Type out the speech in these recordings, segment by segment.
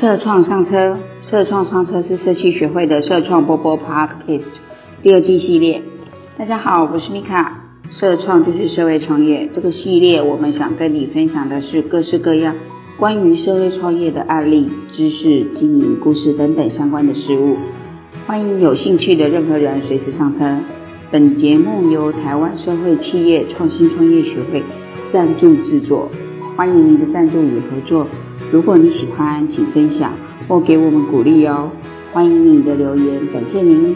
社创上车，社创上车是社区学会的社创波波 Podcast 第二季系列。大家好，我是米卡。社创就是社会创业，这个系列我们想跟你分享的是各式各样关于社会创业的案例、知识、经营故事等等相关的事物。欢迎有兴趣的任何人随时上车。本节目由台湾社会企业创新创业学会赞助制作，欢迎您的赞助与合作。如果你喜欢，请分享或给我们鼓励哦。欢迎你的留言，感谢您。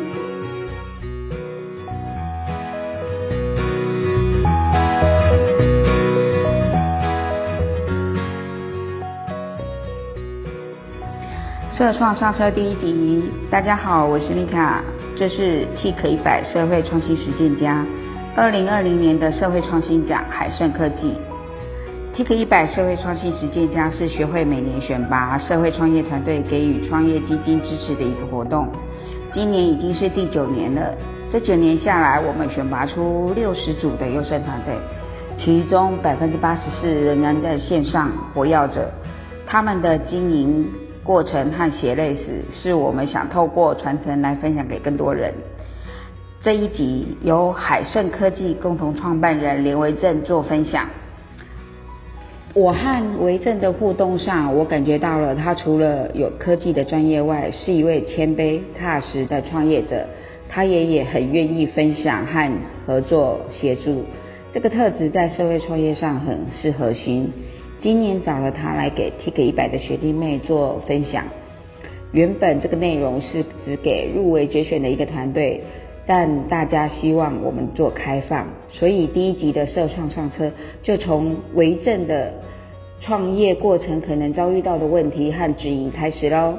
社创上车第一集，大家好，我是米卡，这是 TIK 一百社会创新实践家二零二零年的社会创新奖海盛科技。TIK 一百社会创新实践家是学会每年选拔社会创业团队给予创业基金支持的一个活动。今年已经是第九年了，这九年下来，我们选拔出六十组的优胜团队，其中百分之八十四仍然在线上活跃着。他们的经营过程和血泪史，是我们想透过传承来分享给更多人。这一集由海盛科技共同创办人林维正做分享。我和维正的互动上，我感觉到了他除了有科技的专业外，是一位谦卑踏实的创业者。他也也很愿意分享和合作协助，这个特质在社会创业上很是核心。今年找了他来给 TIK 一百的学弟妹做分享。原本这个内容是只给入围决选的一个团队。但大家希望我们做开放，所以第一集的社创上车就从为政的创业过程可能遭遇到的问题和指引开始喽。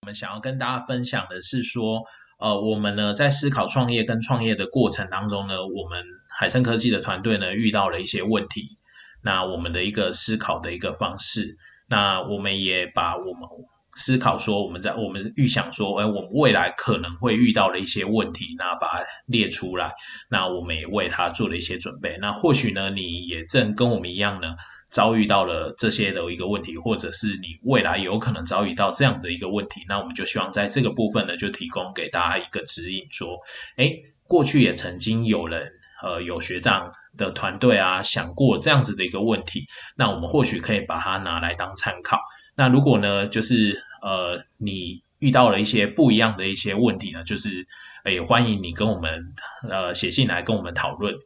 我们想要跟大家分享的是说，呃，我们呢在思考创业跟创业的过程当中呢，我们海生科技的团队呢遇到了一些问题。那我们的一个思考的一个方式，那我们也把我们思考说，我们在我们预想说，哎，我们未来可能会遇到的一些问题，那把它列出来，那我们也为它做了一些准备。那或许呢，你也正跟我们一样呢，遭遇到了这些的一个问题，或者是你未来有可能遭遇到这样的一个问题，那我们就希望在这个部分呢，就提供给大家一个指引，说，哎，过去也曾经有人。呃，有学长的团队啊，想过这样子的一个问题，那我们或许可以把它拿来当参考。那如果呢，就是呃，你遇到了一些不一样的一些问题呢，就是也欢迎你跟我们呃写信来跟我们讨论。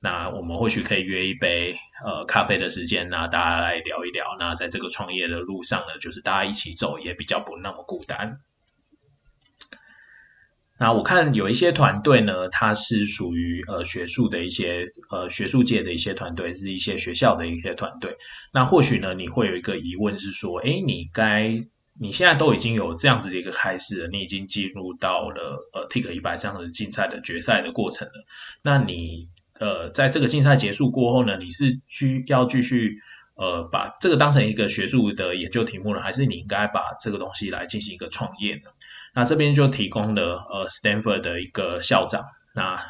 那我们或许可以约一杯呃咖啡的时间，那大家来聊一聊。那在这个创业的路上呢，就是大家一起走，也比较不那么孤单。那我看有一些团队呢，它是属于呃学术的一些呃学术界的一些团队，是一些学校的一些团队。那或许呢，你会有一个疑问是说，哎，你该你现在都已经有这样子的一个开始了，你已经进入到了呃 TIK 一百这样的竞赛的决赛的过程了。那你呃在这个竞赛结束过后呢，你是需要继续呃把这个当成一个学术的研究题目呢，还是你应该把这个东西来进行一个创业呢？那这边就提供了呃，Stanford 的一个校长，那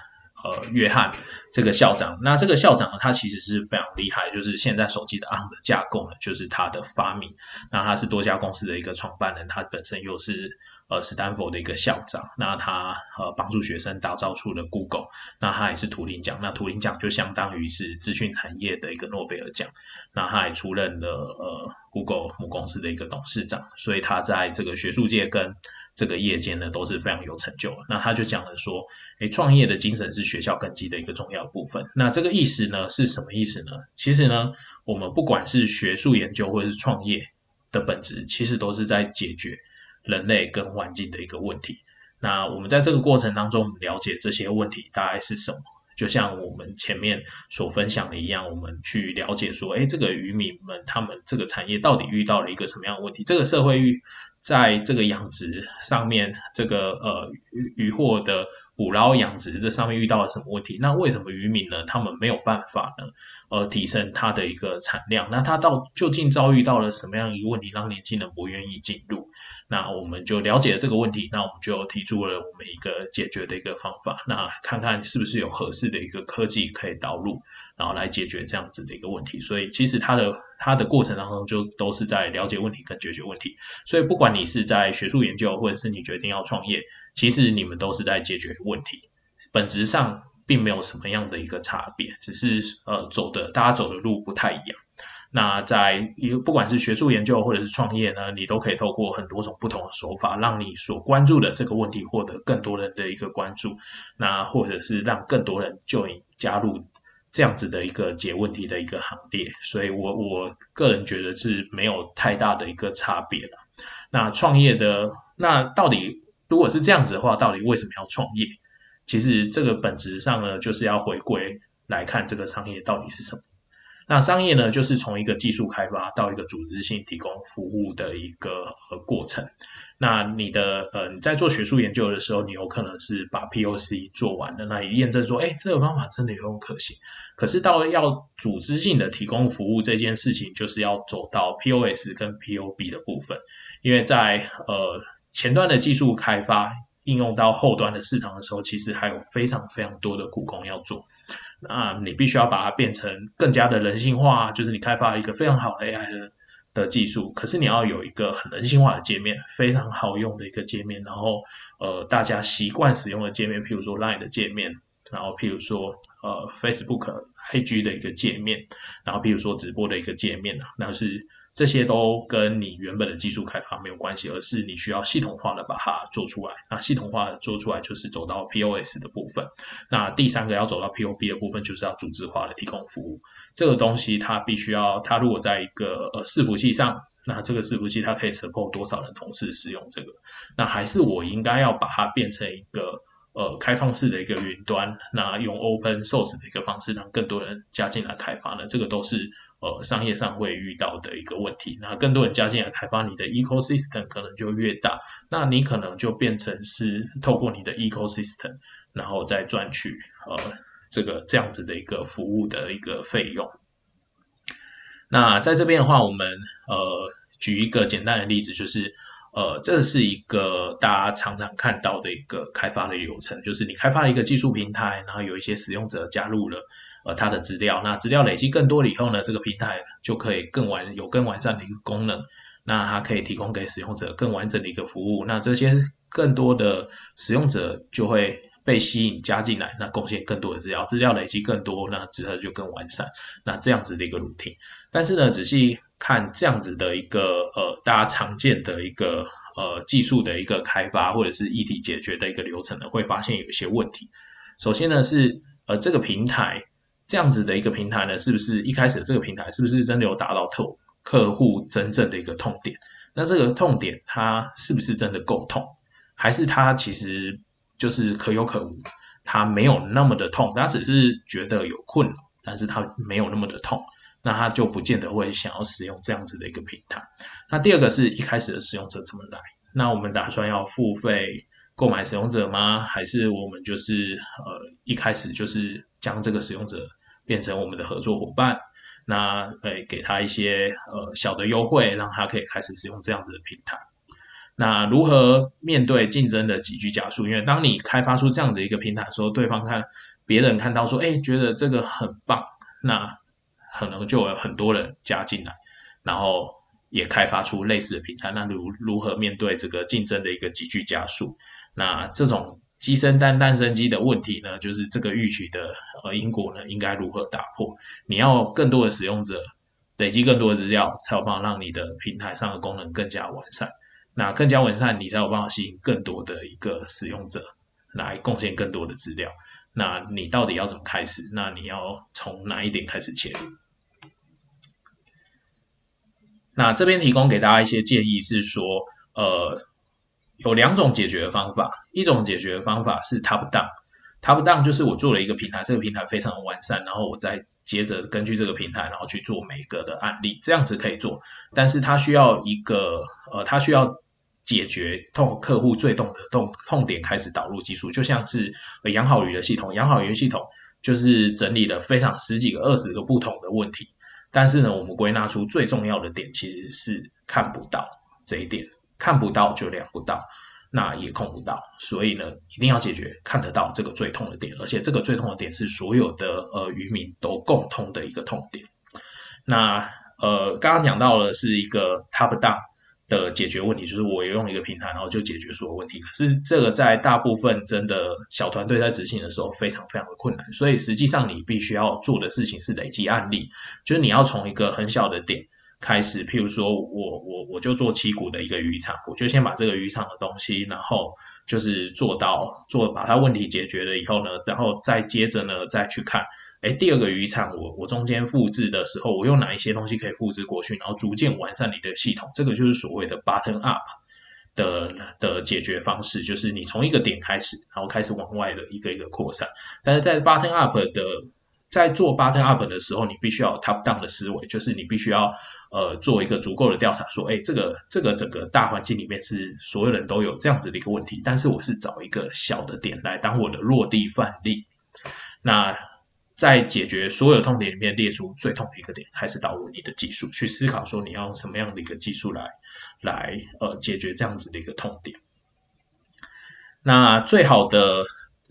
呃，约翰这个校长，那这个校长呢，他其实是非常厉害，就是现在手机的 ARM 的架构呢，就是他的发明。那他是多家公司的一个创办人，他本身又是呃斯坦福的一个校长，那他呃帮助学生打造出了 Google，那他也是图灵奖，那图灵奖就相当于是资讯产业的一个诺贝尔奖，那他还出任了呃 Google 母公司的一个董事长，所以他在这个学术界跟这个业界呢都是非常有成就。那他就讲了说，诶，创业的精神是学校根基的一个重要部分。那这个意思呢是什么意思呢？其实呢，我们不管是学术研究或者是创业的本质，其实都是在解决人类跟环境的一个问题。那我们在这个过程当中了解这些问题大概是什么？就像我们前面所分享的一样，我们去了解说，哎，这个渔民们他们这个产业到底遇到了一个什么样的问题？这个社会遇在这个养殖上面，这个呃渔渔获的捕捞养殖这上面遇到了什么问题？那为什么渔民呢？他们没有办法呢？呃，提升它的一个产量？那它到究竟遭遇到了什么样一个问题，让年轻人不愿意进入？那我们就了解了这个问题，那我们就提出了我们一个解决的一个方法，那看看是不是有合适的一个科技可以导入，然后来解决这样子的一个问题。所以其实它的它的过程当中就都是在了解问题跟解决问题。所以不管你是在学术研究，或者是你决定要创业，其实你们都是在解决问题，本质上并没有什么样的一个差别，只是呃走的大家走的路不太一样。那在不管是学术研究或者是创业呢，你都可以透过很多种不同的手法，让你所关注的这个问题获得更多人的一个关注，那或者是让更多人就你加入这样子的一个解问题的一个行列。所以我我个人觉得是没有太大的一个差别了。那创业的那到底如果是这样子的话，到底为什么要创业？其实这个本质上呢，就是要回归来看这个商业到底是什么。那商业呢，就是从一个技术开发到一个组织性提供服务的一个呃过程。那你的呃你在做学术研究的时候，你有可能是把 POC 做完了，那你验证说，哎，这个方法真的有用可行。可是到要组织性的提供服务这件事情，就是要走到 POS 跟 POB 的部分，因为在呃前端的技术开发应用到后端的市场的时候，其实还有非常非常多的苦工要做。那你必须要把它变成更加的人性化，就是你开发一个非常好的 AI 的的技术，可是你要有一个很人性化的界面，非常好用的一个界面，然后呃大家习惯使用的界面，譬如说 Line 的界面，然后譬如说呃 Facebook IG 的一个界面，然后譬如说直播的一个界面啊，那是。这些都跟你原本的技术开发没有关系，而是你需要系统化的把它做出来。那系统化做出来就是走到 POS 的部分。那第三个要走到 POB 的部分，就是要组织化的提供服务。这个东西它必须要，它如果在一个呃伺服器上，那这个伺服器它可以 support 多少人同时使用这个？那还是我应该要把它变成一个呃开放式的一个云端，那用 open source 的一个方式让更多人加进来开发呢？这个都是。呃，商业上会遇到的一个问题，那更多人加进来开发，你的 ecosystem 可能就越大，那你可能就变成是透过你的 ecosystem，然后再赚取呃这个这样子的一个服务的一个费用。那在这边的话，我们呃举一个简单的例子，就是呃这是一个大家常常看到的一个开发的流程，就是你开发了一个技术平台，然后有一些使用者加入了。呃，它的资料，那资料累积更多了以后呢，这个平台就可以更完有更完善的一个功能，那它可以提供给使用者更完整的一个服务，那这些更多的使用者就会被吸引加进来，那贡献更多的资料，资料累积更多，那之后就更完善，那这样子的一个 routine。但是呢，仔细看这样子的一个呃大家常见的一个呃技术的一个开发或者是议题解决的一个流程呢，会发现有一些问题。首先呢是呃这个平台。这样子的一个平台呢，是不是一开始这个平台是不是真的有达到客客户真正的一个痛点？那这个痛点它是不是真的够痛？还是它其实就是可有可无？它没有那么的痛，它只是觉得有困扰，但是它没有那么的痛，那他就不见得会想要使用这样子的一个平台。那第二个是一开始的使用者怎么来？那我们打算要付费购买使用者吗？还是我们就是呃一开始就是将这个使用者变成我们的合作伙伴，那诶给他一些呃小的优惠，让他可以开始使用这样子的平台。那如何面对竞争的几居加速？因为当你开发出这样的一个平台的时候，对方看别人看到说，哎，觉得这个很棒，那可能就有很多人加进来，然后也开发出类似的平台。那如如何面对这个竞争的一个急剧加速？那这种。鸡生蛋，蛋生鸡的问题呢，就是这个预期的呃因果呢，应该如何打破？你要更多的使用者累积更多的资料，才有办法让你的平台上的功能更加完善。那更加完善，你才有办法吸引更多的一个使用者来贡献更多的资料。那你到底要怎么开始？那你要从哪一点开始切入？那这边提供给大家一些建议是说，呃。有两种解决的方法，一种解决的方法是 top down，top down 就是我做了一个平台，这个平台非常的完善，然后我再接着根据这个平台，然后去做每一个的案例，这样子可以做，但是它需要一个呃，它需要解决痛客户最痛的痛痛点开始导入技术，就像是养好鱼的系统，养好鱼系统就是整理了非常十几个、二十个不同的问题，但是呢，我们归纳出最重要的点其实是看不到这一点。看不到就量不到，那也控不到，所以呢，一定要解决看得到这个最痛的点，而且这个最痛的点是所有的呃渔民都共通的一个痛点。那呃刚刚讲到了是一个 top down 的解决问题，就是我用一个平台，然后就解决所有问题。可是这个在大部分真的小团队在执行的时候非常非常的困难，所以实际上你必须要做的事情是累积案例，就是你要从一个很小的点。开始，譬如说我我我就做七股的一个渔场，我就先把这个渔场的东西，然后就是做到做把它问题解决了以后呢，然后再接着呢再去看，哎，第二个渔场我我中间复制的时候，我用哪一些东西可以复制过去，然后逐渐完善你的系统，这个就是所谓的 button up 的的解决方式，就是你从一个点开始，然后开始往外的一个一个扩散，但是在 button up 的在做 button up 的时候，你必须要 top down 的思维，就是你必须要呃做一个足够的调查，说，哎，这个这个整个大环境里面是所有人都有这样子的一个问题，但是我是找一个小的点来当我的落地范例，那在解决所有痛点里面列出最痛的一个点，开始导入你的技术，去思考说你要用什么样的一个技术来来呃解决这样子的一个痛点。那最好的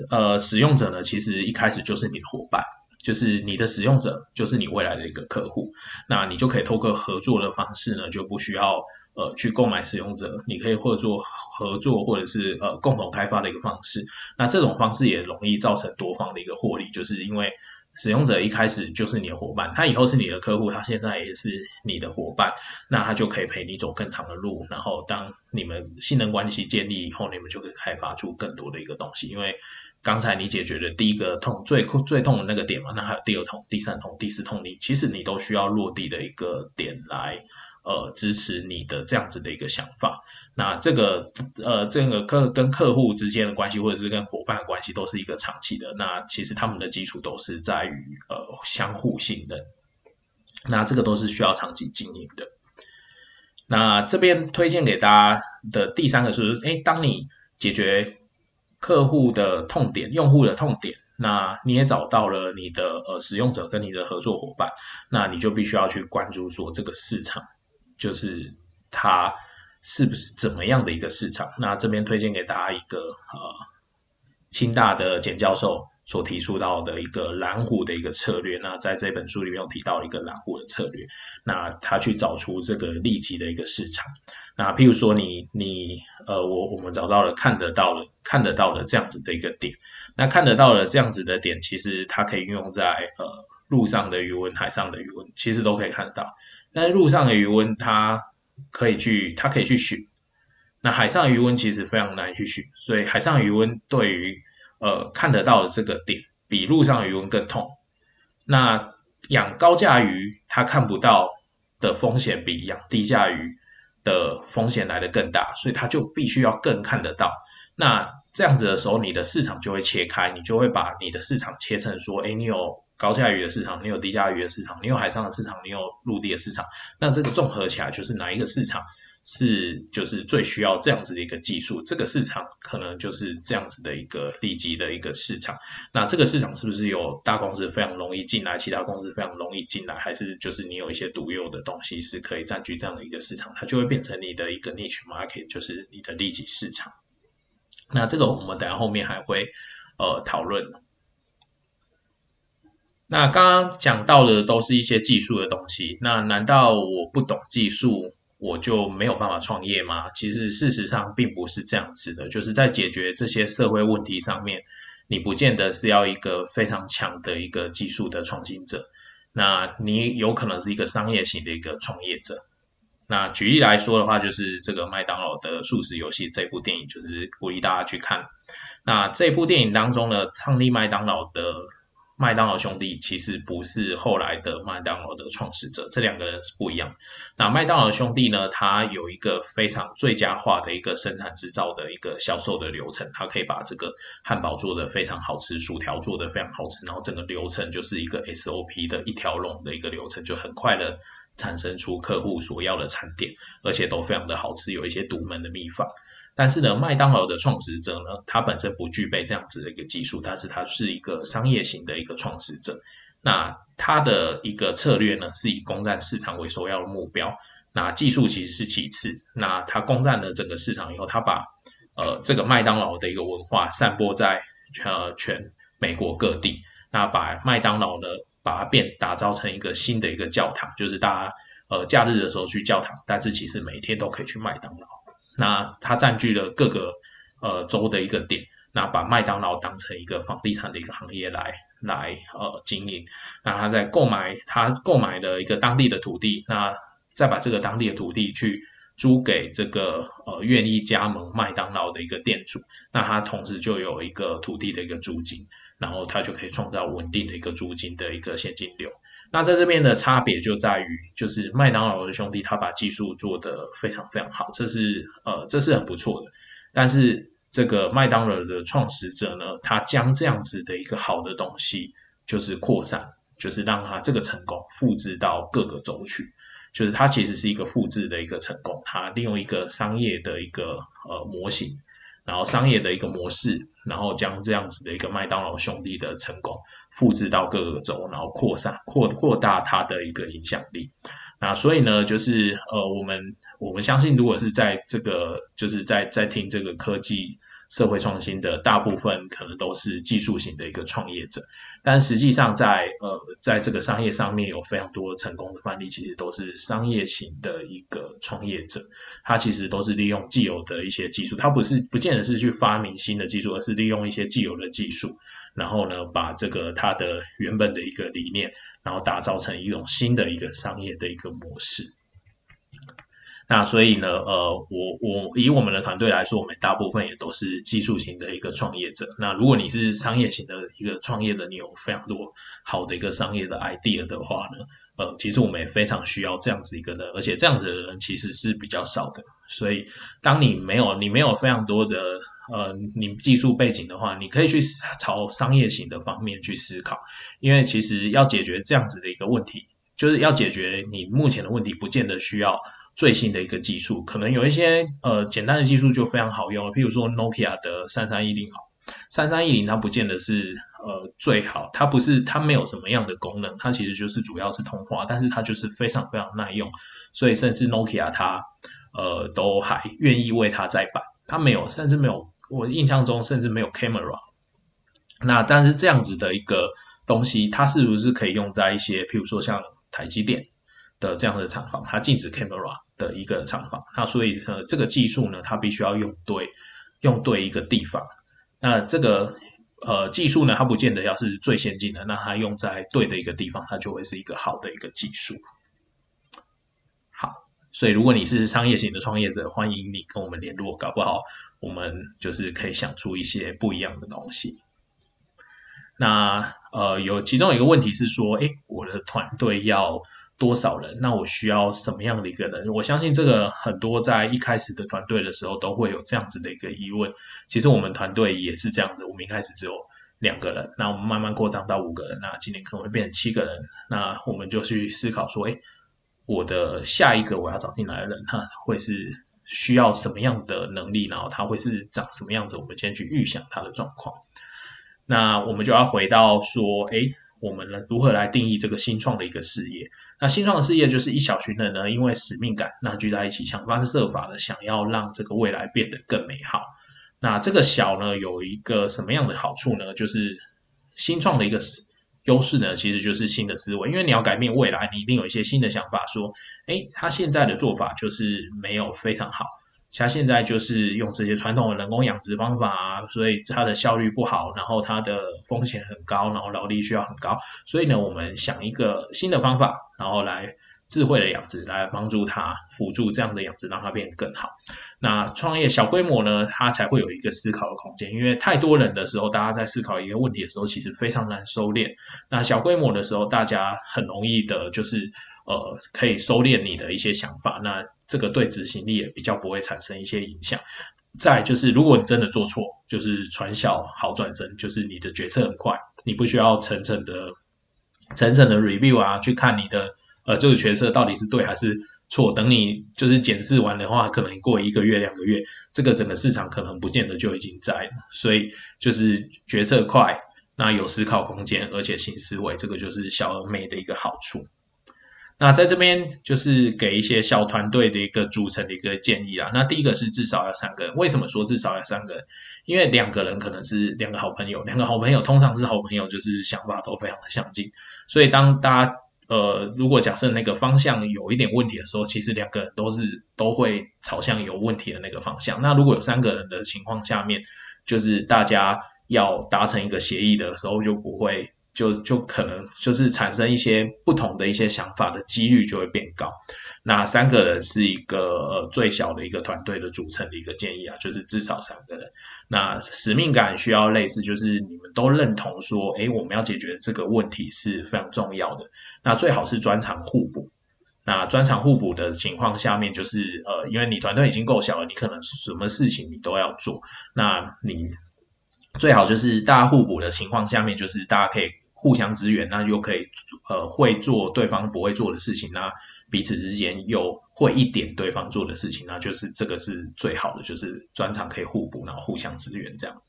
呃使用者呢，其实一开始就是你的伙伴。就是你的使用者，就是你未来的一个客户，那你就可以透过合作的方式呢，就不需要呃去购买使用者，你可以合作合作或者是呃共同开发的一个方式。那这种方式也容易造成多方的一个获利，就是因为使用者一开始就是你的伙伴，他以后是你的客户，他现在也是你的伙伴，那他就可以陪你走更长的路。然后当你们信任关系建立以后，你们就可以开发出更多的一个东西，因为。刚才你解决的第一个痛最最痛的那个点嘛，那还有第二痛、第三痛、第四痛，你其实你都需要落地的一个点来呃支持你的这样子的一个想法。那这个呃这个客跟客户之间的关系，或者是跟伙伴的关系，都是一个长期的。那其实他们的基础都是在于呃相互信任。那这个都是需要长期经营的。那这边推荐给大家的第三个是，哎，当你解决客户的痛点，用户的痛点，那你也找到了你的呃使用者跟你的合作伙伴，那你就必须要去关注说这个市场，就是它是不是怎么样的一个市场？那这边推荐给大家一个呃清大的简教授。所提出到的一个蓝湖的一个策略，那在这本书里面有提到一个蓝湖的策略，那他去找出这个利基的一个市场，那譬如说你你呃我我们找到了看得到了看得到的这样子的一个点，那看得到了这样子的点，其实它可以运用在呃陆上的余温、海上的余温，其实都可以看得到，但是陆上的余温它可以去它可以去选，那海上余温其实非常难去选，所以海上余温对于呃，看得到的这个点比陆上鱼温更痛。那养高价鱼，它看不到的风险比养低价鱼的风险来的更大，所以它就必须要更看得到。那这样子的时候，你的市场就会切开，你就会把你的市场切成说，哎，你有高价鱼的市场，你有低价鱼的市场，你有海上的市场，你有陆地的市场。那这个综合起来，就是哪一个市场？是，就是最需要这样子的一个技术，这个市场可能就是这样子的一个利基的一个市场。那这个市场是不是有大公司非常容易进来，其他公司非常容易进来，还是就是你有一些独有的东西是可以占据这样的一个市场，它就会变成你的一个 niche market，就是你的利基市场。那这个我们等下后面还会呃讨论。那刚刚讲到的都是一些技术的东西，那难道我不懂技术？我就没有办法创业吗？其实事实上并不是这样子的，就是在解决这些社会问题上面，你不见得是要一个非常强的一个技术的创新者，那你有可能是一个商业型的一个创业者。那举例来说的话，就是这个麦当劳的素食游戏这部电影，就是鼓励大家去看。那这部电影当中呢，创立麦当劳的。麦当劳兄弟其实不是后来的麦当劳的创始者，这两个人是不一样。那麦当劳兄弟呢，他有一个非常最佳化的一个生产制造的一个销售的流程，他可以把这个汉堡做的非常好吃，薯条做的非常好吃，然后整个流程就是一个 SOP 的一条龙的一个流程，就很快的产生出客户所要的餐点，而且都非常的好吃，有一些独门的秘方。但是呢，麦当劳的创始者呢，他本身不具备这样子的一个技术，但是他是一个商业型的一个创始者。那他的一个策略呢，是以攻占市场为首要的目标。那技术其实是其次，那它攻占了整个市场以后，他把呃这个麦当劳的一个文化散播在呃全美国各地，那把麦当劳呢把它变打造成一个新的一个教堂，就是大家呃假日的时候去教堂，但是其实每天都可以去麦当劳。那它占据了各个呃州的一个点，那把麦当劳当成一个房地产的一个行业来来呃经营。那他在购买他购买了一个当地的土地，那再把这个当地的土地去租给这个呃愿意加盟麦当劳的一个店主，那他同时就有一个土地的一个租金，然后他就可以创造稳定的一个租金的一个现金流。那在这边的差别就在于，就是麦当劳的兄弟他把技术做得非常非常好，这是呃这是很不错的。但是这个麦当劳的创始者呢，他将这样子的一个好的东西，就是扩散，就是让他这个成功复制到各个州去，就是它其实是一个复制的一个成功，他利用一个商业的一个呃模型。然后商业的一个模式，然后将这样子的一个麦当劳兄弟的成功复制到各个州，然后扩散扩扩大它的一个影响力。那所以呢，就是呃，我们我们相信，如果是在这个就是在在听这个科技。社会创新的大部分可能都是技术型的一个创业者，但实际上在呃在这个商业上面有非常多成功的范例，其实都是商业型的一个创业者，他其实都是利用既有的一些技术，他不是不见得是去发明新的技术，而是利用一些既有的技术，然后呢把这个他的原本的一个理念，然后打造成一种新的一个商业的一个模式。那所以呢，呃，我我以我们的团队来说，我们大部分也都是技术型的一个创业者。那如果你是商业型的一个创业者，你有非常多好的一个商业的 idea 的话呢，呃，其实我们也非常需要这样子一个人，而且这样子的人其实是比较少的。所以，当你没有你没有非常多的呃你技术背景的话，你可以去朝商业型的方面去思考，因为其实要解决这样子的一个问题，就是要解决你目前的问题，不见得需要。最新的一个技术，可能有一些呃简单的技术就非常好用了，譬如说 Nokia 的三三一零好，三三一零它不见得是呃最好，它不是它没有什么样的功能，它其实就是主要是通话，但是它就是非常非常耐用，所以甚至 Nokia 它呃都还愿意为它再版，它没有甚至没有我印象中甚至没有 camera，那但是这样子的一个东西，它是不是可以用在一些譬如说像台积电？的这样的厂房，它禁止 camera 的一个厂房，那所以呃这个技术呢，它必须要用对用对一个地方。那这个呃技术呢，它不见得要是最先进的，那它用在对的一个地方，它就会是一个好的一个技术。好，所以如果你是商业型的创业者，欢迎你跟我们联络，搞不好我们就是可以想出一些不一样的东西。那呃有其中一个问题是说，哎，我的团队要多少人？那我需要什么样的一个人？我相信这个很多在一开始的团队的时候都会有这样子的一个疑问。其实我们团队也是这样子，我们一开始只有两个人，那我们慢慢扩张到五个人，那今年可能会变成七个人。那我们就去思考说，哎，我的下一个我要找进来的人，他会是需要什么样的能力？然后他会是长什么样子？我们先去预想他的状况。那我们就要回到说，哎。我们呢如何来定义这个新创的一个事业？那新创的事业就是一小群人呢，因为使命感，那聚在一起想方设法的想要让这个未来变得更美好。那这个小呢有一个什么样的好处呢？就是新创的一个优势呢，其实就是新的思维，因为你要改变未来，你一定有一些新的想法，说，哎，他现在的做法就是没有非常好。它现在就是用这些传统的人工养殖方法啊，所以它的效率不好，然后它的风险很高，然后劳力需要很高，所以呢，我们想一个新的方法，然后来。智慧的养殖来帮助它辅助这样的养殖，让它变得更好。那创业小规模呢，它才会有一个思考的空间。因为太多人的时候，大家在思考一个问题的时候，其实非常难收敛。那小规模的时候，大家很容易的就是呃可以收敛你的一些想法。那这个对执行力也比较不会产生一些影响。再就是如果你真的做错，就是传小好转身，就是你的决策很快，你不需要层层的层层的 review 啊，去看你的。呃，这个决策到底是对还是错？等你就是检视完的话，可能过一个月、两个月，这个整个市场可能不见得就已经在了。所以就是决策快，那有思考空间，而且新思维，这个就是小而美的一个好处。那在这边就是给一些小团队的一个组成的一个建议啊。那第一个是至少要三个人，为什么说至少要三个人？因为两个人可能是两个好朋友，两个好朋友通常是好朋友，就是想法都非常的相近。所以当大家呃，如果假设那个方向有一点问题的时候，其实两个人都是都会朝向有问题的那个方向。那如果有三个人的情况下面，就是大家要达成一个协议的时候，就不会。就就可能就是产生一些不同的一些想法的几率就会变高。那三个人是一个呃最小的一个团队的组成的一个建议啊，就是至少三个人。那使命感需要类似，就是你们都认同说，哎，我们要解决这个问题是非常重要的。那最好是专长互补。那专长互补的情况下面，就是呃，因为你团队已经够小了，你可能什么事情你都要做。那你最好就是大家互补的情况下面，就是大家可以互相支援，那就可以呃会做对方不会做的事情，那彼此之间又会一点对方做的事情，那就是这个是最好的，就是专长可以互补，然后互相支援这样。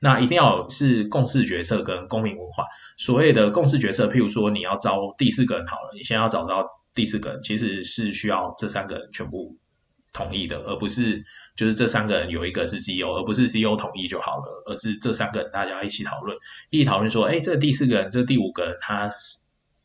那一定要是共识决策跟公民文化。所谓的共识决策，譬如说你要招第四个人好了，你先要找到第四个人，其实是需要这三个人全部同意的，而不是。就是这三个人有一个是 CEO，而不是 CEO 统一就好了，而是这三个人大家一起讨论，一起讨论说，哎，这第四个人，这第五个人，他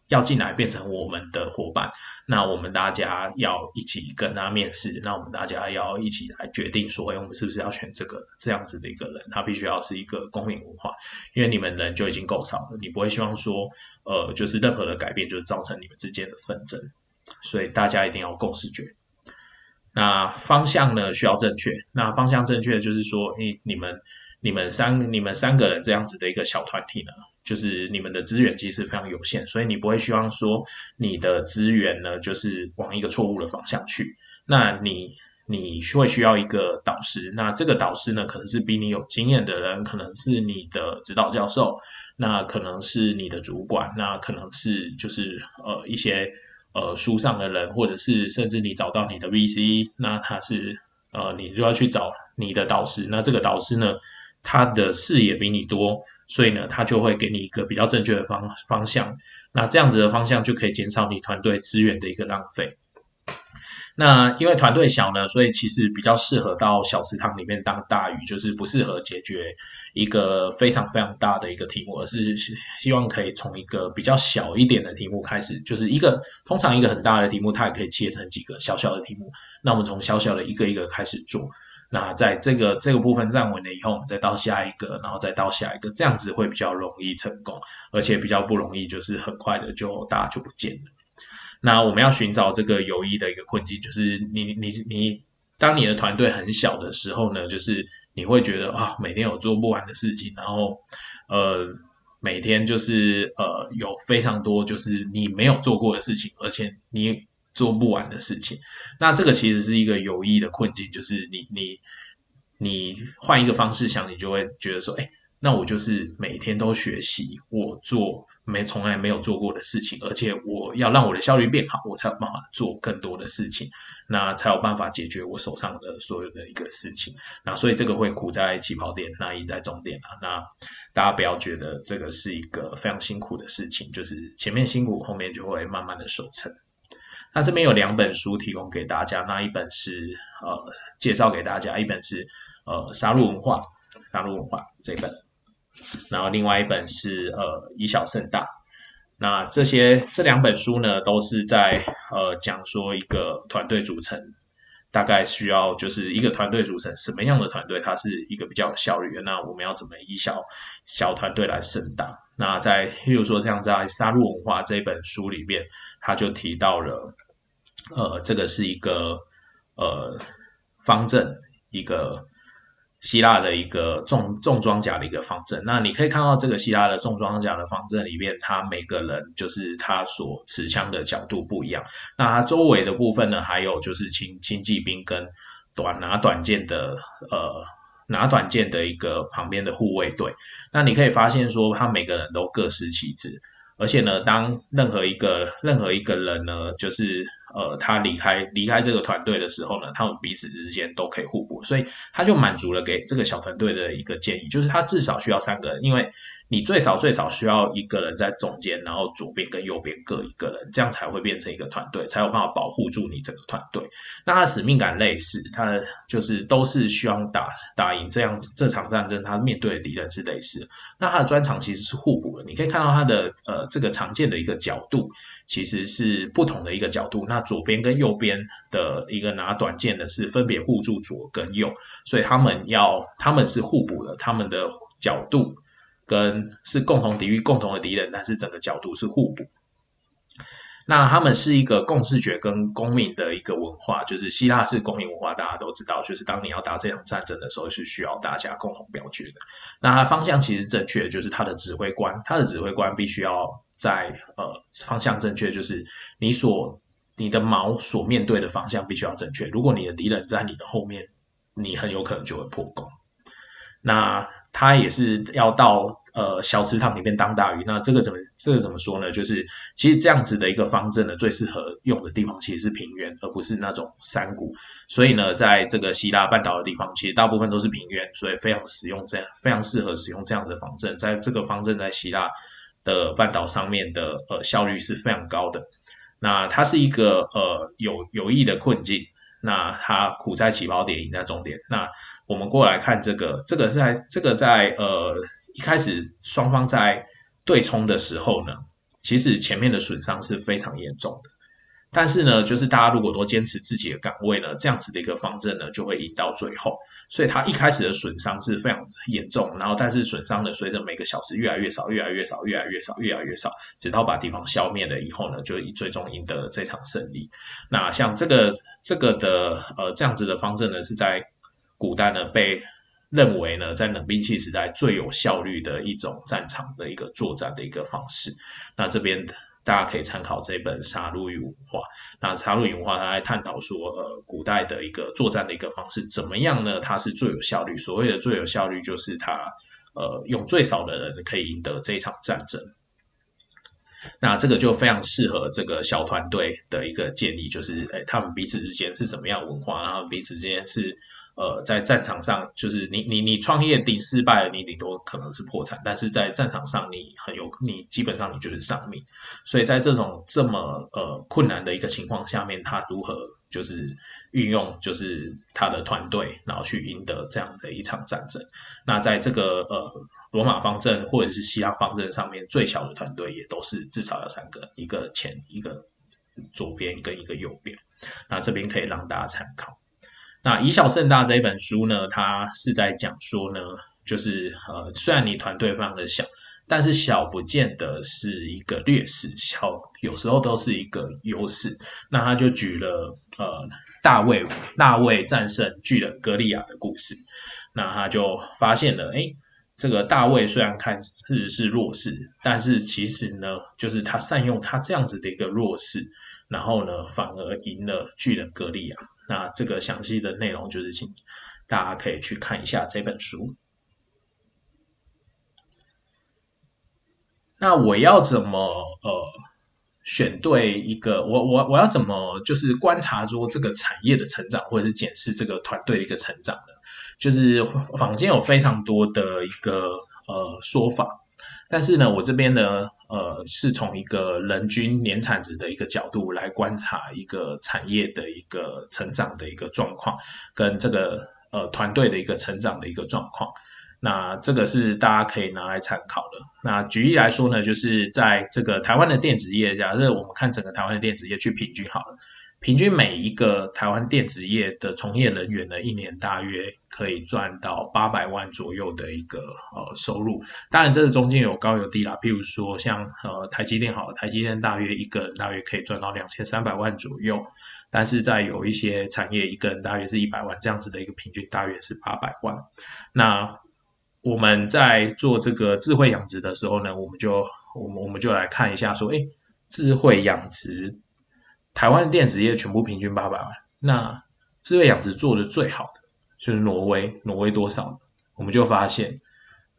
要进来变成我们的伙伴，那我们大家要一起跟他面试，那我们大家要一起来决定说，哎，我们是不是要选这个这样子的一个人？他必须要是一个公民文化，因为你们人就已经够少了，你不会希望说，呃，就是任何的改变就是造成你们之间的纷争，所以大家一定要共识决。那方向呢需要正确，那方向正确就是说，你你们你们三你们三个人这样子的一个小团体呢，就是你们的资源其实非常有限，所以你不会希望说你的资源呢就是往一个错误的方向去。那你你会需要一个导师，那这个导师呢可能是比你有经验的人，可能是你的指导教授，那可能是你的主管，那可能是就是呃一些。呃，书上的人，或者是甚至你找到你的 VC，那他是呃，你就要去找你的导师。那这个导师呢，他的视野比你多，所以呢，他就会给你一个比较正确的方方向。那这样子的方向就可以减少你团队资源的一个浪费。那因为团队小呢，所以其实比较适合到小池塘里面当大鱼，就是不适合解决一个非常非常大的一个题目，而是希望可以从一个比较小一点的题目开始，就是一个通常一个很大的题目，它也可以切成几个小小的题目。那我们从小小的一个一个开始做，那在这个这个部分站稳了以后，我们再到下一个，然后再到下一个，这样子会比较容易成功，而且比较不容易就是很快的就大家就不见了。那我们要寻找这个友谊的一个困境，就是你你你，当你的团队很小的时候呢，就是你会觉得啊，每天有做不完的事情，然后呃，每天就是呃，有非常多就是你没有做过的事情，而且你做不完的事情。那这个其实是一个友谊的困境，就是你你你换一个方式想，你就会觉得说，哎。那我就是每天都学习，我做没从来没有做过的事情，而且我要让我的效率变好，我才有办法做更多的事情，那才有办法解决我手上的所有的一个事情。那所以这个会苦在起跑点，那赢在终点啊。那大家不要觉得这个是一个非常辛苦的事情，就是前面辛苦，后面就会慢慢的收成。那这边有两本书提供给大家，那一本是呃介绍给大家，一本是呃杀戮文化，杀戮文化这本。然后另外一本是呃以小胜大，那这些这两本书呢都是在呃讲说一个团队组成，大概需要就是一个团队组成什么样的团队，它是一个比较有效率的。那我们要怎么以小小团队来胜大？那在譬如说像在《杀戮文化》这本书里面，他就提到了呃这个是一个呃方阵一个。希腊的一个重重装甲的一个方阵，那你可以看到这个希腊的重装甲的方阵里面，它每个人就是他所持枪的角度不一样。那它周围的部分呢，还有就是轻轻骑兵跟短拿短剑的呃拿短剑的一个旁边的护卫队。那你可以发现说，他每个人都各司其职。而且呢，当任何一个任何一个人呢，就是呃，他离开离开这个团队的时候呢，他们彼此之间都可以互补，所以他就满足了给这个小团队的一个建议，就是他至少需要三个人，因为你最少最少需要一个人在中间，然后左边跟右边各一个人，这样才会变成一个团队，才有办法保护住你整个团队。那他使命感类似，他就是都是需要打打赢这样这场战争，他面对的敌人是类似。那他的专长其实是互补的，你可以看到他的呃这个常见的一个角度其实是不同的一个角度。那左边跟右边的一个拿短剑的是分别护住左跟右，所以他们要他们是互补的，他们的角度。跟是共同抵御共同的敌人，但是整个角度是互补。那他们是一个共视觉跟公民的一个文化，就是希腊是公民文化，大家都知道，就是当你要打这场战争的时候，是需要大家共同表决的。那他方向其实正确，就是他的指挥官，他的指挥官必须要在呃方向正确，就是你所你的矛所面对的方向必须要正确。如果你的敌人在你的后面，你很有可能就会破功。那他也是要到。呃，小池塘里面当大鱼，那这个怎么这个怎么说呢？就是其实这样子的一个方阵呢，最适合用的地方其实是平原，而不是那种山谷。所以呢，在这个希腊半岛的地方，其实大部分都是平原，所以非常使用这样，非常适合使用这样的方阵。在这个方阵在希腊的半岛上面的呃效率是非常高的。那它是一个呃有有益的困境，那它苦在起跑点，赢在终点。那我们过来看这个，这个在这个在呃。一开始双方在对冲的时候呢，其实前面的损伤是非常严重的。但是呢，就是大家如果都坚持自己的岗位呢，这样子的一个方阵呢，就会赢到最后。所以它一开始的损伤是非常严重，然后但是损伤呢，随着每个小时越来越少，越来越少，越来越少，越来越少，直到把敌方消灭了以后呢，就最终赢得这场胜利。那像这个这个的呃这样子的方阵呢，是在古代呢被。认为呢，在冷兵器时代最有效率的一种战场的一个作战的一个方式。那这边大家可以参考这本《杀戮与文化》。那《杀戮与文化》它来探讨说，呃，古代的一个作战的一个方式怎么样呢？它是最有效率。所谓的最有效率，就是它呃用最少的人可以赢得这一场战争。那这个就非常适合这个小团队的一个建议，就是诶，他们彼此之间是什么样文化，然后彼此之间是。呃，在战场上，就是你你你创业顶失败了，你顶多可能是破产，但是在战场上，你很有你基本上你就是丧命。所以在这种这么呃困难的一个情况下面，他如何就是运用就是他的团队，然后去赢得这样的一场战争。那在这个呃罗马方阵或者是希腊方阵上面，最小的团队也都是至少要三个，一个前一个左边跟一个右边。那这边可以让大家参考。那以小胜大这一本书呢，它是在讲说呢，就是呃，虽然你团队非常的小，但是小不见得是一个劣势，小有时候都是一个优势。那他就举了呃大卫大卫战胜巨人格利亚的故事，那他就发现了，哎，这个大卫虽然看似是弱势，但是其实呢，就是他善用他这样子的一个弱势，然后呢，反而赢了巨人格利亚。那这个详细的内容就是请大家可以去看一下这本书。那我要怎么呃选对一个我我我要怎么就是观察说这个产业的成长或者是检视这个团队的一个成长呢？就是坊间有非常多的一个呃说法，但是呢我这边呢。呃，是从一个人均年产值的一个角度来观察一个产业的一个成长的一个状况，跟这个呃团队的一个成长的一个状况。那这个是大家可以拿来参考的。那举例来说呢，就是在这个台湾的电子业，假设我们看整个台湾的电子业去平均好了。平均每一个台湾电子业的从业人员呢，一年大约可以赚到八百万左右的一个呃收入。当然，这个中间有高有低啦。譬如说，像呃台积电好，台积电大约一个大约可以赚到两千三百万左右。但是在有一些产业，一个人大约是一百万这样子的一个平均，大约是八百万。那我们在做这个智慧养殖的时候呢，我们就我们我们就来看一下说，哎，智慧养殖。台湾的电子业全部平均八百万，那智慧养殖做的最好的就是挪威，挪威多少？我们就发现，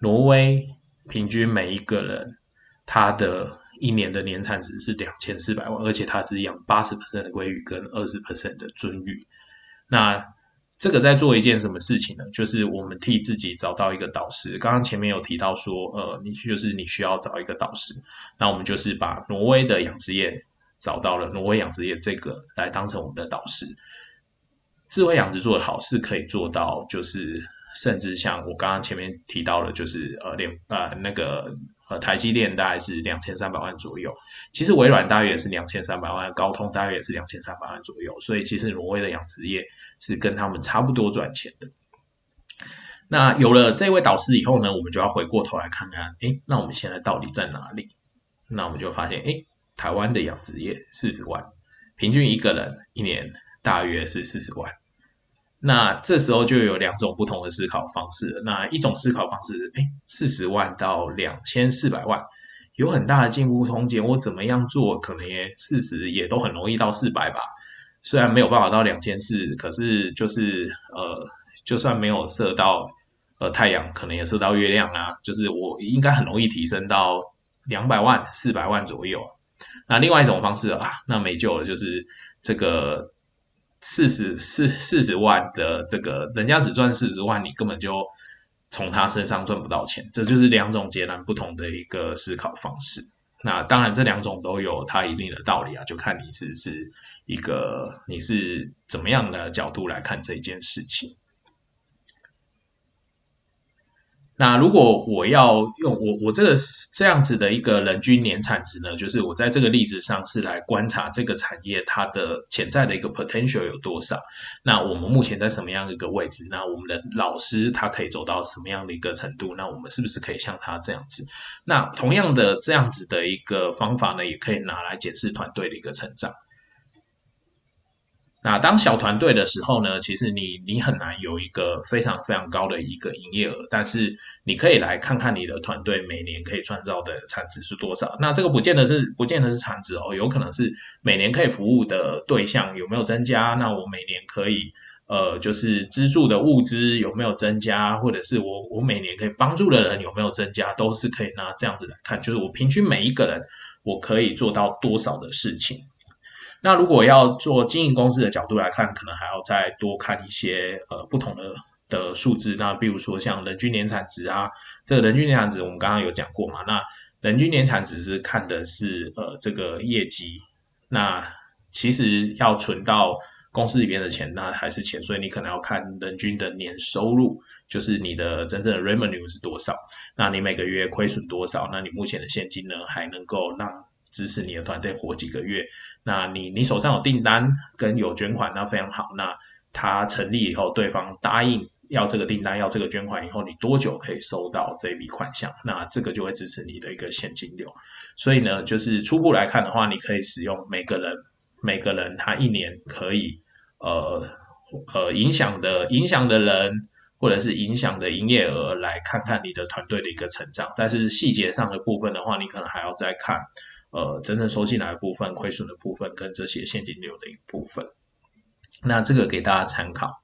挪威平均每一个人他的一年的年产值是两千四百万，而且他只养八十 percent 的鲑鱼跟二十 percent 的鳟鱼。那这个在做一件什么事情呢？就是我们替自己找到一个导师。刚刚前面有提到说，呃，你就是你需要找一个导师，那我们就是把挪威的养殖业找到了，挪威养殖业这个来当成我们的导师。智慧养殖做的好是可以做到，就是甚至像我刚刚前面提到的，就是呃两呃那个。呃，台积电大概是两千三百万左右，其实微软大约也是两千三百万，高通大约也是两千三百万左右，所以其实挪威的养殖业是跟他们差不多赚钱的。那有了这位导师以后呢，我们就要回过头来看看，哎，那我们现在到底在哪里？那我们就发现，哎，台湾的养殖业四十万，平均一个人一年大约是四十万。那这时候就有两种不同的思考方式。那一种思考方式，哎，四十万到两千四百万，有很大的进步空间。我怎么样做，可能也四十也都很容易到四百吧。虽然没有办法到两千四，可是就是呃，就算没有射到呃太阳，可能也射到月亮啊。就是我应该很容易提升到两百万、四百万左右。那另外一种方式啊，那没救了，就是这个。四十四四十万的这个，人家只赚四十万，你根本就从他身上赚不到钱，这就是两种截然不同的一个思考方式。那当然，这两种都有它一定的道理啊，就看你是是一个你是怎么样的角度来看这一件事情。那如果我要用我我这个这样子的一个人均年产值呢，就是我在这个例子上是来观察这个产业它的潜在的一个 potential 有多少。那我们目前在什么样的一个位置？那我们的老师他可以走到什么样的一个程度？那我们是不是可以像他这样子？那同样的这样子的一个方法呢，也可以拿来检视团队的一个成长。那当小团队的时候呢，其实你你很难有一个非常非常高的一个营业额，但是你可以来看看你的团队每年可以创造的产值是多少。那这个不见得是不见得是产值哦，有可能是每年可以服务的对象有没有增加？那我每年可以呃就是资助的物资有没有增加？或者是我我每年可以帮助的人有没有增加？都是可以拿这样子来看，就是我平均每一个人我可以做到多少的事情。那如果要做经营公司的角度来看，可能还要再多看一些呃不同的的数字。那比如说像人均年产值啊，这个人均年产值我们刚刚有讲过嘛。那人均年产值是看的是呃这个业绩。那其实要存到公司里边的钱，那还是钱，所以你可能要看人均的年收入，就是你的真正的 revenue 是多少。那你每个月亏损多少？那你目前的现金呢，还能够让支持你的团队活几个月？那你你手上有订单跟有捐款，那非常好。那他成立以后，对方答应要这个订单，要这个捐款以后，你多久可以收到这笔款项？那这个就会支持你的一个现金流。所以呢，就是初步来看的话，你可以使用每个人每个人他一年可以呃呃影响的影响的人，或者是影响的营业额来看看你的团队的一个成长。但是细节上的部分的话，你可能还要再看。呃，真正收进来的部分、亏损的部分跟这些现金流的一部分，那这个给大家参考。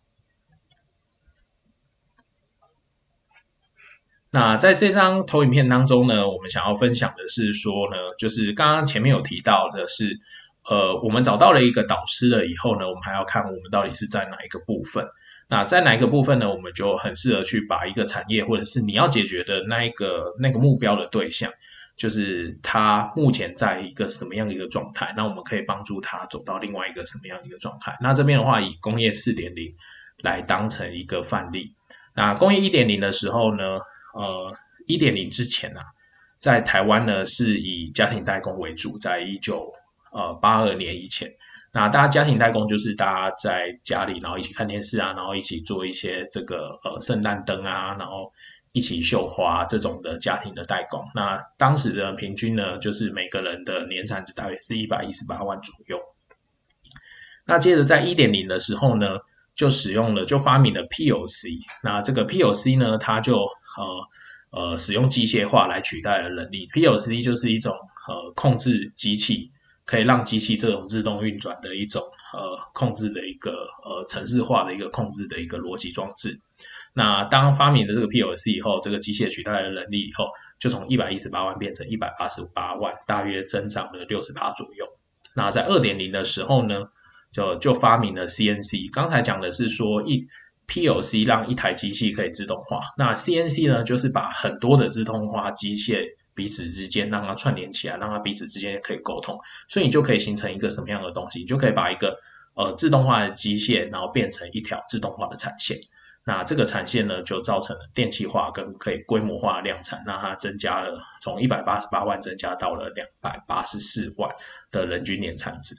那在这张投影片当中呢，我们想要分享的是说呢，就是刚刚前面有提到的是，呃，我们找到了一个导师了以后呢，我们还要看我们到底是在哪一个部分。那在哪一个部分呢？我们就很适合去把一个产业或者是你要解决的那一个那个目标的对象。就是他目前在一个什么样的一个状态，那我们可以帮助他走到另外一个什么样的一个状态。那这边的话，以工业四点零来当成一个范例。那工业一点零的时候呢，呃，一点零之前呢，在台湾呢是以家庭代工为主，在一九呃八二年以前，那大家家庭代工就是大家在家里，然后一起看电视啊，然后一起做一些这个呃圣诞灯啊，然后。一起绣花这种的家庭的代工，那当时的平均呢，就是每个人的年产值大约是一百一十八万左右。那接着在一点零的时候呢，就使用了就发明了 POC，那这个 POC 呢，它就呃呃使用机械化来取代了人力。POC 就是一种呃控制机器，可以让机器这种自动运转的一种呃控制的一个呃程式化的一个控制的一个逻辑装置。那当发明了这个 PLC 以后，这个机械取代了人力以后，就从一百一十八万变成一百八十八万，大约增长了六十八左右。那在二点零的时候呢，就就发明了 CNC。刚才讲的是说一 PLC 让一台机器可以自动化，那 CNC 呢，就是把很多的自动化机械彼此之间让它串联起来，让它彼此之间可以沟通，所以你就可以形成一个什么样的东西？你就可以把一个呃自动化的机械，然后变成一条自动化的产线。那这个产线呢，就造成了电气化跟可以规模化量产，让它增加了从一百八十八万增加到了两百八十四万的人均年产值。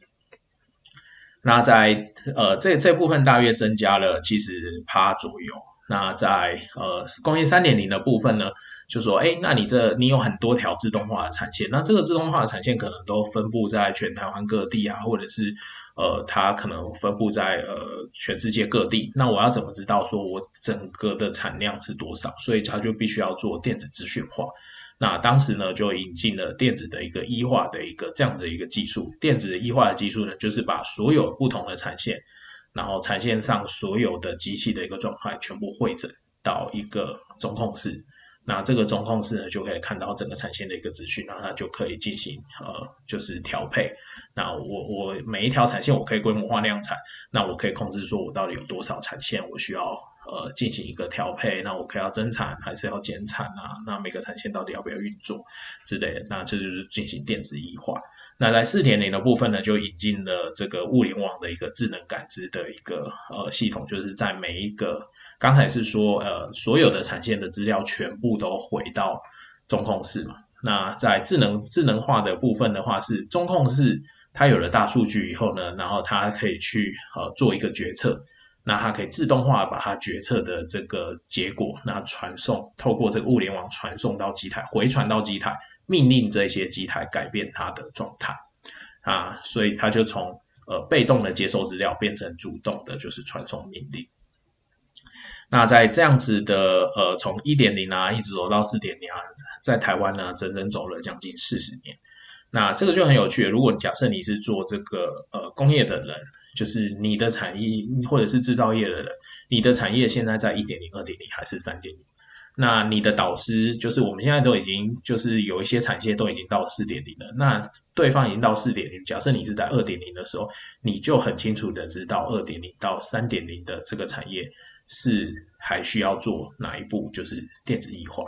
那在呃这这部分大约增加了七十趴左右。那在呃工业三点零的部分呢，就说哎，那你这你有很多条自动化的产线，那这个自动化的产线可能都分布在全台湾各地啊，或者是呃它可能分布在呃全世界各地。那我要怎么知道说我整个的产量是多少？所以它就必须要做电子资讯化。那当时呢，就引进了电子的一个一化的一个这样的一个技术。电子一化的技术呢，就是把所有不同的产线，然后产线上所有的机器的一个状态全部汇整到一个中控室。那这个中控室呢，就可以看到整个产线的一个资讯，然后它就可以进行呃，就是调配。那我我每一条产线我可以规模化量产，那我可以控制说我到底有多少产线，我需要呃进行一个调配。那我可要增产还是要减产啊？那每个产线到底要不要运作之类的？那这就是进行电子异化。那在四点零的部分呢，就引进了这个物联网的一个智能感知的一个呃系统，就是在每一个刚才是说呃所有的产线的资料全部都回到中控室嘛。那在智能智能化的部分的话，是中控室它有了大数据以后呢，然后它可以去呃做一个决策，那它可以自动化把它决策的这个结果那传送，透过这个物联网传送到机台，回传到机台。命令这些机台改变它的状态啊，所以它就从呃被动的接收资料变成主动的，就是传送命令。那在这样子的呃从一点零啊一直走到四点零啊，在台湾呢整整走了将近四十年。那这个就很有趣，如果假设你是做这个呃工业的人，就是你的产业或者是制造业的人，你的产业现在在一点零、二点零还是三点零？那你的导师就是我们现在都已经就是有一些产线都已经到四点零了，那对方已经到四点零，假设你是在二点零的时候，你就很清楚的知道二点零到三点零的这个产业是还需要做哪一步，就是电子异化。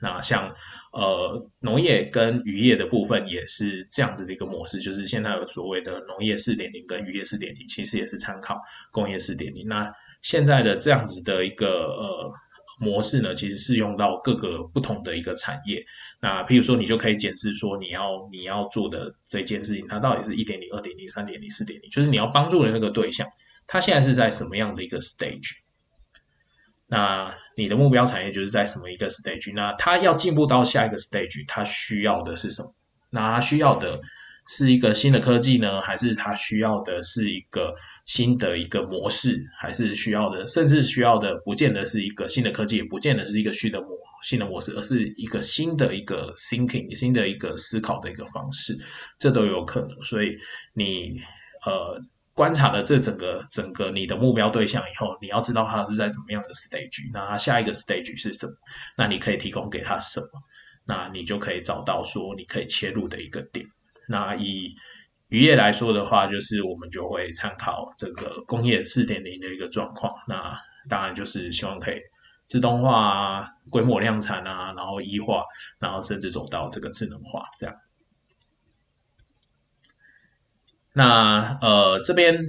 那像呃农业跟渔业的部分也是这样子的一个模式，就是现在有所谓的农业四点零跟渔业四点零，其实也是参考工业四点零。那现在的这样子的一个呃。模式呢，其实适用到各个不同的一个产业。那譬如说，你就可以检视说，你要你要做的这件事情，它到底是一点零、二点零、三点零、四点零，就是你要帮助的那个对象，他现在是在什么样的一个 stage？那你的目标产业就是在什么一个 stage？那它要进步到下一个 stage，它需要的是什么？那它需要的。是一个新的科技呢，还是它需要的是一个新的一个模式，还是需要的，甚至需要的不见得是一个新的科技，也不见得是一个新的模新的模式，而是一个新的一个 thinking，新的一个思考的一个方式，这都有可能。所以你呃观察了这整个整个你的目标对象以后，你要知道他是在什么样的 stage，那他下一个 stage 是什么，那你可以提供给他什么，那你就可以找到说你可以切入的一个点。那以渔业来说的话，就是我们就会参考这个工业四点零的一个状况。那当然就是希望可以自动化啊、规模量产啊，然后一化，然后甚至走到这个智能化这样。那呃这边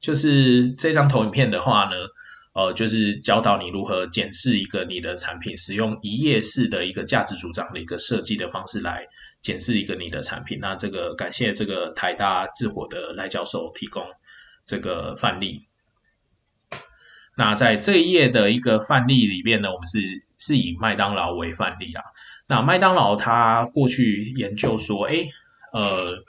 就是这张投影片的话呢，呃就是教导你如何检视一个你的产品，使用一页式的一个价值主张的一个设计的方式来。检视一个你的产品，那这个感谢这个台大智火的赖教授提供这个范例。那在这一页的一个范例里面呢，我们是是以麦当劳为范例啊。那麦当劳他过去研究说，哎，呃，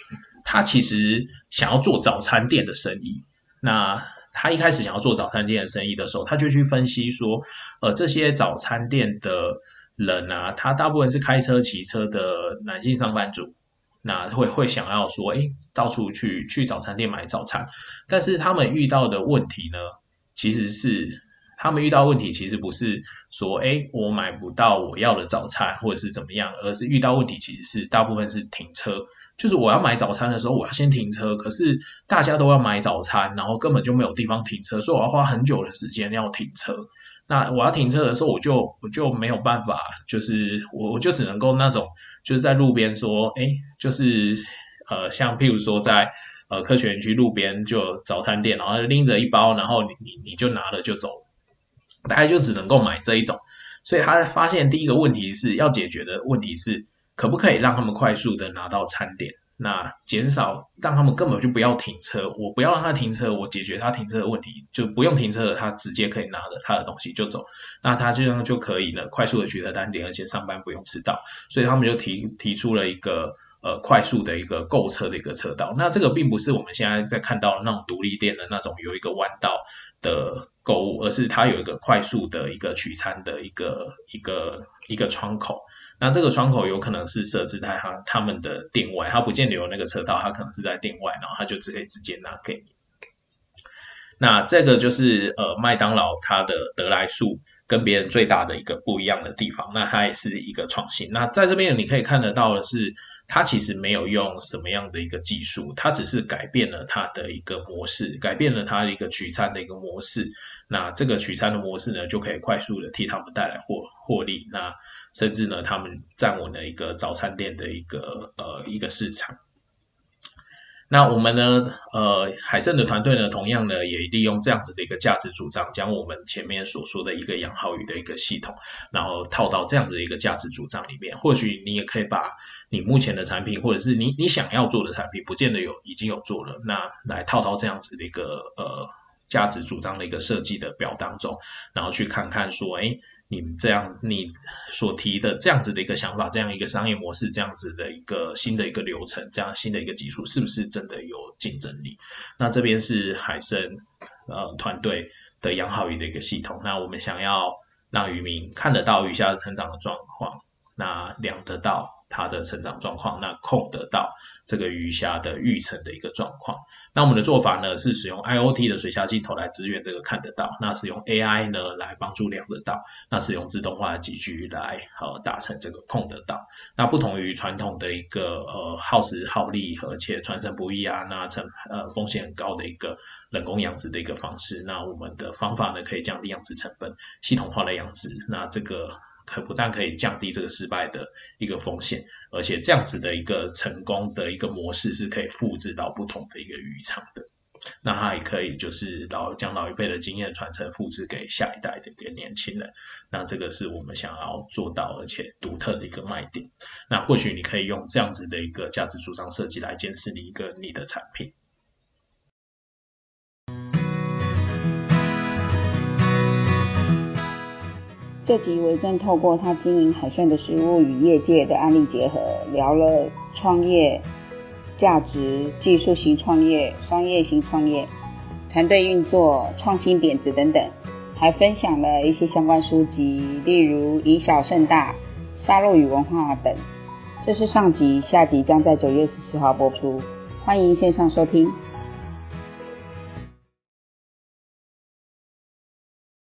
他其实想要做早餐店的生意。那他一开始想要做早餐店的生意的时候，他就去分析说，呃，这些早餐店的。人啊，他大部分是开车、骑车的男性上班族，那会会想要说，哎，到处去去早餐店买早餐，但是他们遇到的问题呢，其实是他们遇到问题其实不是说，哎，我买不到我要的早餐或者是怎么样，而是遇到问题其实是大部分是停车就是我要买早餐的时候，我要先停车，可是大家都要买早餐，然后根本就没有地方停车，所以我要花很久的时间要停车。那我要停车的时候，我就我就没有办法，就是我我就只能够那种就是在路边说，哎，就是呃像譬如说在呃科学园区路边就早餐店，然后拎着一包，然后你你你就拿了就走，大概就只能够买这一种。所以他发现第一个问题是要解决的问题是，可不可以让他们快速的拿到餐点？那减少让他们根本就不要停车，我不要让他停车，我解决他停车的问题，就不用停车了，他直接可以拿着他的东西就走，那他这样就可以呢快速的取得单点，而且上班不用迟到。所以他们就提提出了一个呃快速的一个购车的一个车道。那这个并不是我们现在在看到那种独立店的那种有一个弯道的购物，而是它有一个快速的一个取餐的一个一个一个窗口。那这个窗口有可能是设置在他他们的店外，它不见得有那个车道，它可能是在店外，然后它就只可以直接拿给你。那这个就是呃麦当劳它的得来速跟别人最大的一个不一样的地方，那它也是一个创新。那在这边你可以看得到的是，它其实没有用什么样的一个技术，它只是改变了它的一个模式，改变了它一个取餐的一个模式。那这个取餐的模式呢，就可以快速的替他们带来获获利。那甚至呢，他们站稳了一个早餐店的一个呃一个市场。那我们呢，呃，海盛的团队呢，同样呢，也利用这样子的一个价值主张，将我们前面所说的一个杨浩宇的一个系统，然后套到这样的一个价值主张里面。或许你也可以把你目前的产品，或者是你你想要做的产品，不见得有已经有做了，那来套到这样子的一个呃价值主张的一个设计的表当中，然后去看看说，哎。你这样，你所提的这样子的一个想法，这样一个商业模式，这样子的一个新的一个流程，这样新的一个技术，是不是真的有竞争力？那这边是海参呃团队的养好鱼的一个系统。那我们想要让渔民看得到鱼虾的成长的状况，那量得到它的成长状况，那控得到这个鱼虾的育成的一个状况。那我们的做法呢，是使用 IOT 的水下镜头来支援这个看得到，那使用 AI 呢来帮助量得到，那使用自动化的机具来呃达成这个控得到。那不同于传统的一个呃耗时耗力而且传承不易啊，那成呃风险很高的一个人工养殖的一个方式，那我们的方法呢可以降低养殖成本，系统化的养殖，那这个。可不但可以降低这个失败的一个风险，而且这样子的一个成功的一个模式是可以复制到不同的一个渔场的。那它也可以就是老将老一辈的经验传承复制给下一代的一个年轻人。那这个是我们想要做到而且独特的一个卖点。那或许你可以用这样子的一个价值主张设计来监视你一个你的产品。这集维正透过他经营海炫的食物与业界的案例结合，聊了创业、价值、技术型创业、商业型创业、团队运作、创新点子等等，还分享了一些相关书籍，例如以小胜大、沙漏与文化等。这是上集，下集将在九月十四号播出，欢迎线上收听。